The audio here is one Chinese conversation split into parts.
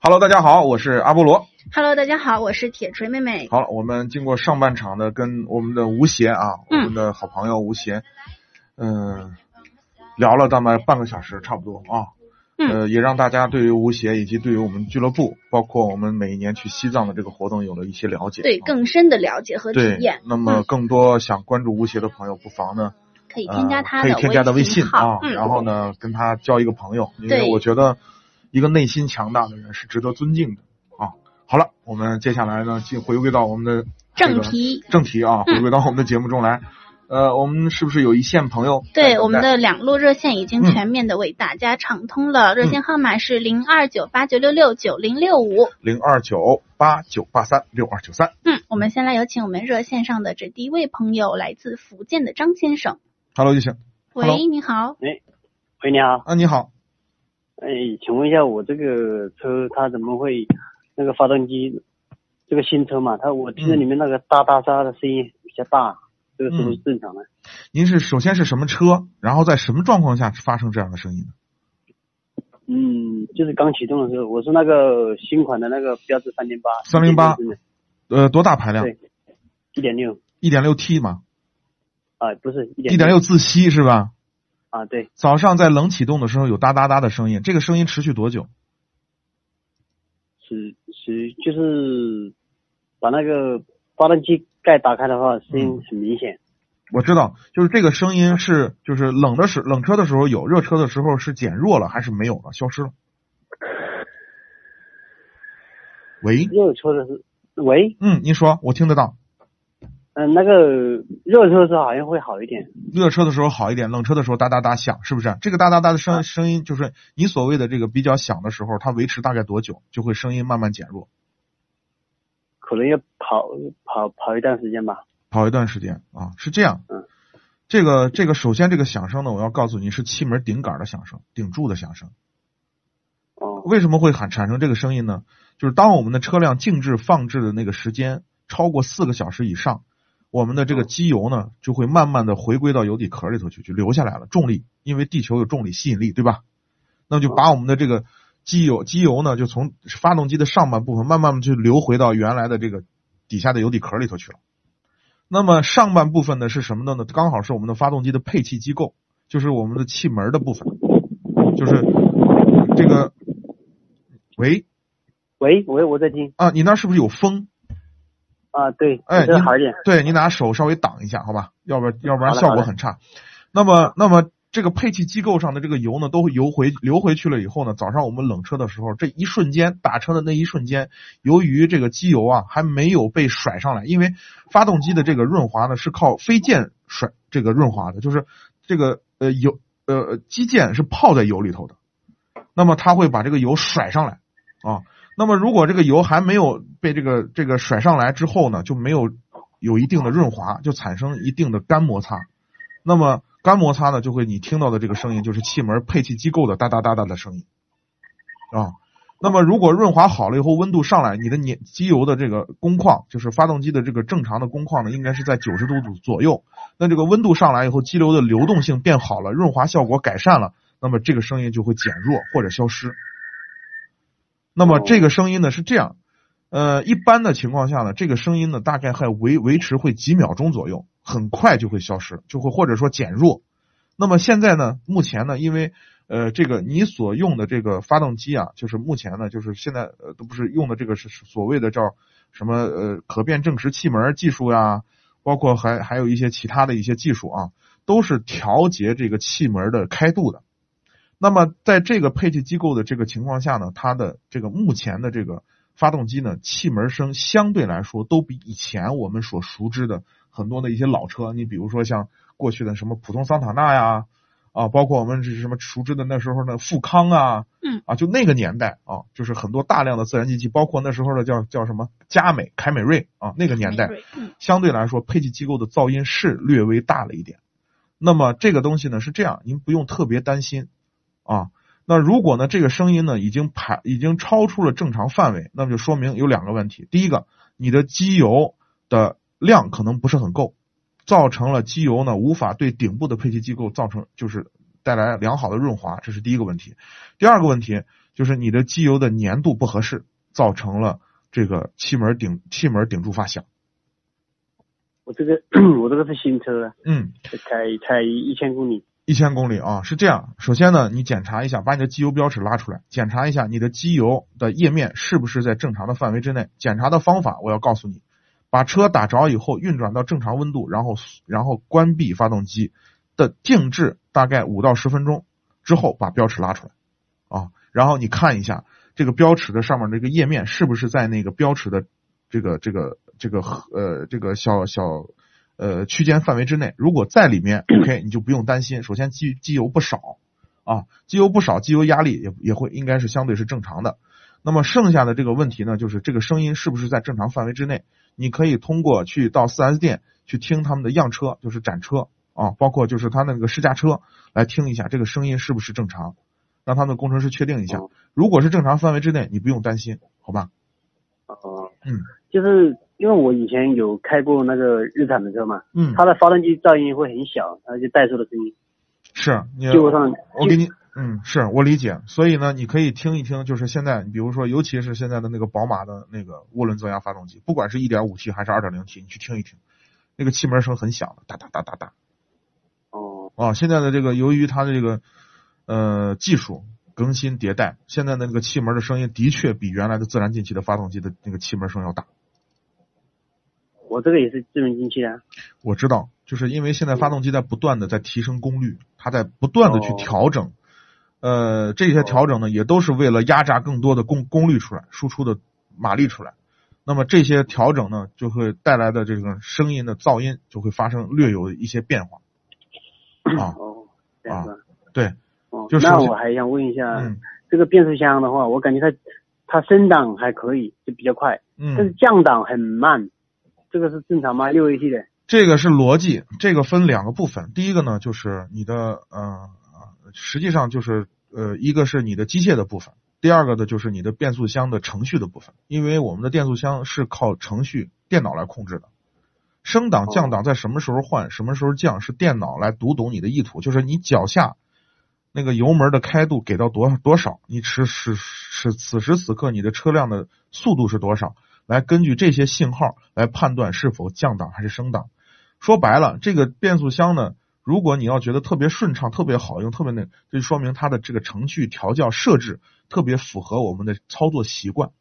Hello，大家好，我是阿波罗。Hello，大家好，我是铁锤妹妹。好了，我们经过上半场的跟我们的吴邪啊，我嗯们的好朋友吴邪，嗯、聊了大概半个小时差不多啊。嗯呃，也让大家对于吴邪以及对于我们俱乐部，包括我们每一年去西藏的这个活动有了一些了解。对啊更深的了解和体验，，那么嗯更多想关注吴邪的朋友，不妨呢，可以添加他呃、可以添加的微信啊，嗯，然后呢跟他交一个朋友，因为我觉得一个内心强大的人是值得尊敬的啊。好了，我们接下来呢，进回归到我们的正题。正题啊，嗯回归到我们的节目中来。呃，我们是不是有一线朋友？对，我们的两路热线已经嗯全面的为大家畅通了，热线号码是零二九八九六六九零六五。零二九八九八三六二九三。嗯，我们先来有请我们热线上的这第一位朋友，来自福建的张先生。Hello，就行。喂，你好。喂，你好，啊，你好，哎，请问一下，我这个车它怎么会那个发动机这个新车嘛？它我听着里面那个哒哒哒的声音比较大，这个是不是正常的？您是首先是什么车？然后在什么状况下发生这样的声音呢？嗯，就是刚启动的时候，我是那个新款的那个标致三零八，308呃，多大排量？对一点六一点六 T 嘛，啊，不是一点一点六自吸是吧？啊，对，早上在冷启动的时候有哒哒哒的声音，这个声音持续多久？是是就是把那个发动机盖打开的话，声音很明显。我知道，就是这个声音是就是冷的时冷车的时候有，热车的时候是减弱了还是没有了，消失了？喂，热车的是喂，嗯，您说，我听得到。嗯、那个热车的时候好像会好一点。热车的时候好一点，冷车的时候哒哒哒响，是不是？这个哒哒哒的声声音，就是你所谓的这个比较响的时候，它维持大概多久，就会声音慢慢减弱，可能要跑跑跑一段时间吧。跑一段时间啊，是这样嗯。这个这个，首先这个响声呢，我要告诉你是气门顶杆的响声，顶柱的响声。哦，为什么会产产生这个声音呢？就是当我们的车辆静置放置的那个时间超过四个小时以上，我们的这个机油呢就会慢慢的回归到油底壳里头去，就留下来了。重力，因为地球有重力吸引力，对吧？那么就把我们的这个机油机油呢，就从发动机的上半部分慢慢的就流回到原来的这个底下的油底壳里头去了。那么上半部分呢是什么的呢？刚好是我们的发动机的配气机构，就是我们的气门的部分，就是这个。喂喂喂，我在听啊，你那儿是不是有风？啊，对，哎，你好一点。对你拿手稍微挡一下，好吧？要不然要不然效果很差。那么那么这个配气机构上的这个油呢，都会游回流回去了以后呢，早上我们冷车的时候，这一瞬间打车的那一瞬间，由于这个机油啊还没有被甩上来，因为发动机的这个润滑呢是靠飞溅甩这个润滑的，就是这个呃油呃机件是泡在油里头的，那么它会把这个油甩上来啊。那么如果这个油还没有被这个这个甩上来之后呢，就没有有一定的润滑，就产生一定的干摩擦。那么干摩擦呢，就会你听到的这个声音就是气门配气机构的哒哒哒哒的声音啊。那么如果润滑好了以后，温度上来，你的粘机油的这个工况，就是发动机的这个正常的工况呢，应该是在九十度左右。那这个温度上来以后，机流的流动性变好了，润滑效果改善了，那么这个声音就会减弱或者消失。那么这个声音呢是这样，呃，一般的情况下呢，这个声音呢大概还维维持会几秒钟左右，很快就会消失，就会或者说减弱。那么现在呢，目前呢，因为呃这个你所用的这个发动机啊，就是目前呢，就是现在呃都不是用的这个是所谓的叫什么呃可变正时气门技术呀，包括还还有一些其他的一些技术啊，都是调节这个气门的开度的。那么在这个配气机构的这个情况下呢，它的这个目前的这个发动机呢，气门声相对来说都比以前我们所熟知的很多的一些老车，你比如说像过去的什么普通桑塔纳呀，啊，包括我们是什么熟知的那时候的富康啊，嗯，啊，就那个年代啊，就是很多大量的自然进气，包括那时候的叫叫什么佳美、凯美瑞啊，那个年代嗯。相对来说配气机构的噪音是略微大了一点。那么这个东西呢是这样，您不用特别担心啊。那如果呢这个声音呢已经排已经超出了正常范围，那么就说明有两个问题。第一个，你的机油的量可能不是很够，造成了机油呢无法对顶部的配气机构造成就是带来良好的润滑，这是第一个问题。第二个问题就是你的机油的粘度不合适，造成了这个气门顶气门顶住发响。我这个 我这个是新车，嗯，才才一千公里。一千公里啊，是这样。首先呢，你检查一下，把你的机油标尺拉出来，检查一下你的机油的液面是不是在正常的范围之内。检查的方法我要告诉你，把车打着以后运转到正常温度，然后然后关闭发动机的静置大概五到十分钟之后，把标尺拉出来啊，然后你看一下这个标尺的上面这个液面是不是在那个标尺的这个这个这个呃这个小小。呃，区间范围之内，如果在里面，OK，你就不用担心。首先，机机油不少啊，机油不少，机油压力也也会应该是相对是正常的。那么剩下的这个问题呢，就是这个声音是不是在正常范围之内？你可以通过去到 4S 店去听他们的样车，就是展车啊，包括就是他那个试驾车来听一下这个声音是不是正常，让他们工程师确定一下。如果是正常范围之内，你不用担心，好吧？哦，嗯，就是。因为我以前有开过那个日产的车嘛，嗯，它的发动机噪音会很小，而且怠速的声音是，你就我上我给你，嗯，是我理解，所以呢，你可以听一听，就是现在，比如说，尤其是现在的那个宝马的那个涡轮增压发动机，不管是一点五 T 还是二点零 T，你去听一听，那个气门声很响的，哒哒哒哒哒。哦。啊，现在的这个由于它的这个呃技术更新迭代，现在的那个气门的声音的确比原来的自然进气的发动机的那个气门声要大。我这个也是自然进气的，我知道，就是因为现在发动机在不断的在提升功率，它在不断的去调整，呃，这些调整呢也都是为了压榨更多的功功率出来，输出的马力出来。那么这些调整呢，就会带来的这个声音的噪音就会发生略有一些变化。啊，哦，啊，对，哦，就是那我还想问一下，这个变速箱的话，我感觉它它升档还可以，就比较快，嗯，但是降档很慢。这个是正常吗？六 AT 的，这个是逻辑，这个分两个部分。第一个呢，就是你的呃，实际上就是呃，一个是你的机械的部分，第二个呢就是你的变速箱的程序的部分。因为我们的变速箱是靠程序电脑来控制的，升档降档在什么时候换，什么时候降，是电脑来读懂你的意图，就是你脚下那个油门的开度给到多多少，你是是是此时此刻你的车辆的速度是多少。来根据这些信号来判断是否降档还是升档。说白了，这个变速箱呢，如果你要觉得特别顺畅、特别好用、特别那，就说明它的这个程序调教设置特别符合我们的操作习惯。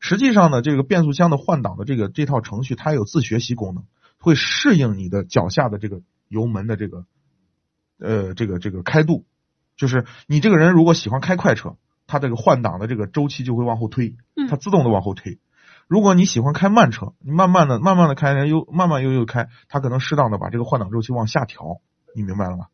实际上呢，这个变速箱的换挡的这个这套程序，它有自学习功能，会适应你的脚下的这个油门的这个呃这个这个开度。就是你这个人如果喜欢开快车，它这个换挡的这个周期就会往后推，它自动的往后推。如果你喜欢开慢车，你慢慢的、慢慢的开，又慢慢悠悠开，它可能适当的把这个换挡周期往下调，你明白了吗？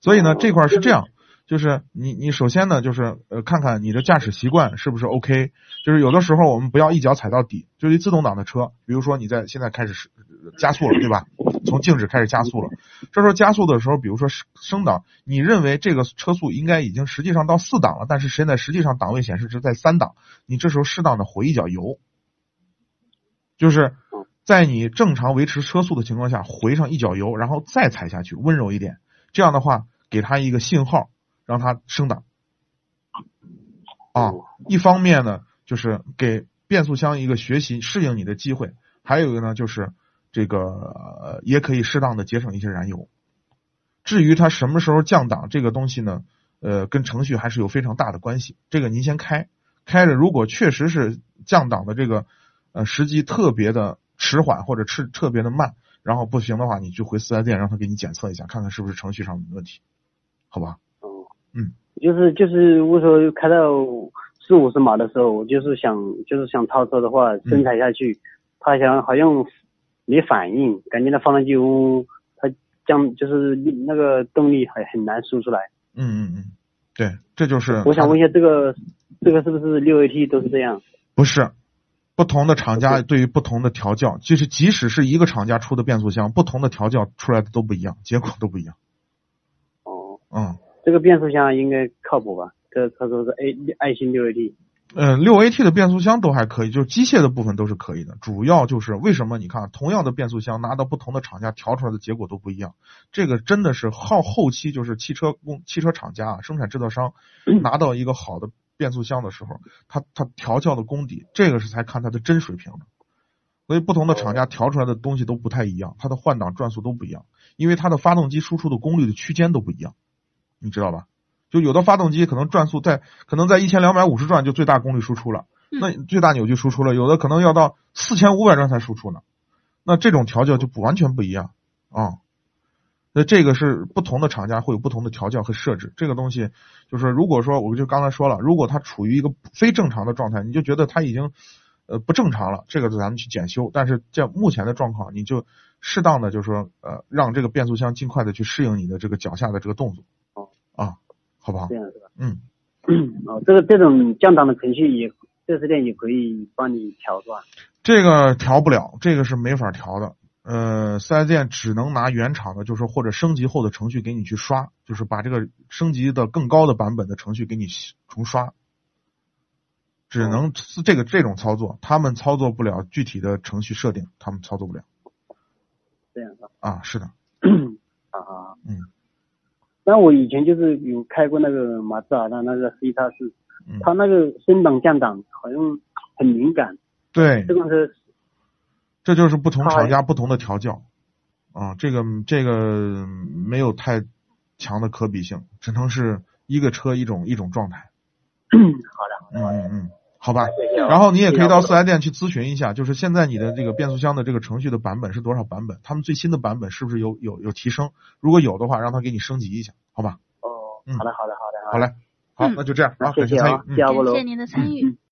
所以呢，这块是这样，就是你你首先呢，就是呃，看看你的驾驶习惯是不是 OK，就是有的时候我们不要一脚踩到底，就是自动挡的车，比如说你在现在开始加速了，对吧？从静止开始加速了，这时候加速的时候，比如说升档，你认为这个车速应该已经实际上到四档了，但是现在实际上档位显示值在三档，你这时候适当的回一脚油。就是在你正常维持车速的情况下回上一脚油，然后再踩下去，温柔一点。这样的话，给他一个信号，让他升档。啊，一方面呢，就是给变速箱一个学习适应你的机会；还有一个呢，就是这个也可以适当的节省一些燃油。至于它什么时候降档，这个东西呢，呃，跟程序还是有非常大的关系。这个您先开，开着，如果确实是降档的这个。呃，时机特别的迟缓或者是特别的慢，然后不行的话，你就回四 S 店让他给你检测一下，看看是不是程序上的问题，好吧？哦，嗯，就是就是我说开到四五十码的时候，我就是想就是想超车的话，深踩下去，他想好像没反应，感觉那发动机嗡，它降就是那个动力很很难输出来。嗯嗯嗯，对，这就是。我想问一下，这个这个是不是六 AT 都是这样？不是。不同的厂家对于不同的调教，其实即使是一个厂家出的变速箱，不同的调教出来的都不一样，结果都不一样。哦，嗯，这个变速箱应该靠谱吧？这他说是 A 爱信六 AT。嗯，六 AT 的变速箱都还可以，就是机械的部分都是可以的。主要就是为什么你看同样的变速箱拿到不同的厂家调出来的结果都不一样？这个真的是后后期就是汽车工汽车厂家啊，生产制造商 拿到一个好的。变速箱的时候，它它调教的功底，这个是才看它的真水平的。所以不同的厂家调出来的东西都不太一样，它的换挡转速都不一样，因为它的发动机输出的功率的区间都不一样，你知道吧？就有的发动机可能转速在可能在一千两百五十转就最大功率输出了，那最大扭矩输出了，有的可能要到四千五百转才输出呢。那这种调教就不完全不一样啊。那这个是不同的厂家会有不同的调教和设置。这个东西就是如果说我就刚才说了，如果它处于一个非正常的状态，你就觉得它已经呃不正常了，这个咱们去检修。但是在目前的状况，你就适当的就是说呃让这个变速箱尽快的去适应你的这个脚下的这个动作。哦啊，好不好？这样是吧？嗯，哦，这个这种降档的程序也四 S 店也可以帮你调是吧？这个调不了，这个是没法调的。呃，四 S 店只能拿原厂的，就是或者升级后的程序给你去刷，就是把这个升级的更高的版本的程序给你重刷，只能是这个这种操作，他们操作不了具体的程序设定，他们操作不了。这样的？啊，是的，啊 啊，嗯。那我以前就是有开过那个马自达的那个 C 叉四，嗯。它那个升档降档好像很敏感，对。这，个是这就是不同厂家不同的调教啊，这个这个没有太强的可比性，只能是一个车一种一种状态。好的，嗯嗯嗯，好吧。谢谢啊然后你也可以到四 S 店去咨询一下，就是现在你的这个变速箱的这个程序的版本是多少版本？他们最新的版本是不是有有有提升？如果有的话，让他给你升级一下，好吧？哦，嗯好的好的好的，好嘞，好，嗯那就这样，那好，感参与谢谢啊，，嗯谢。谢您的参与。嗯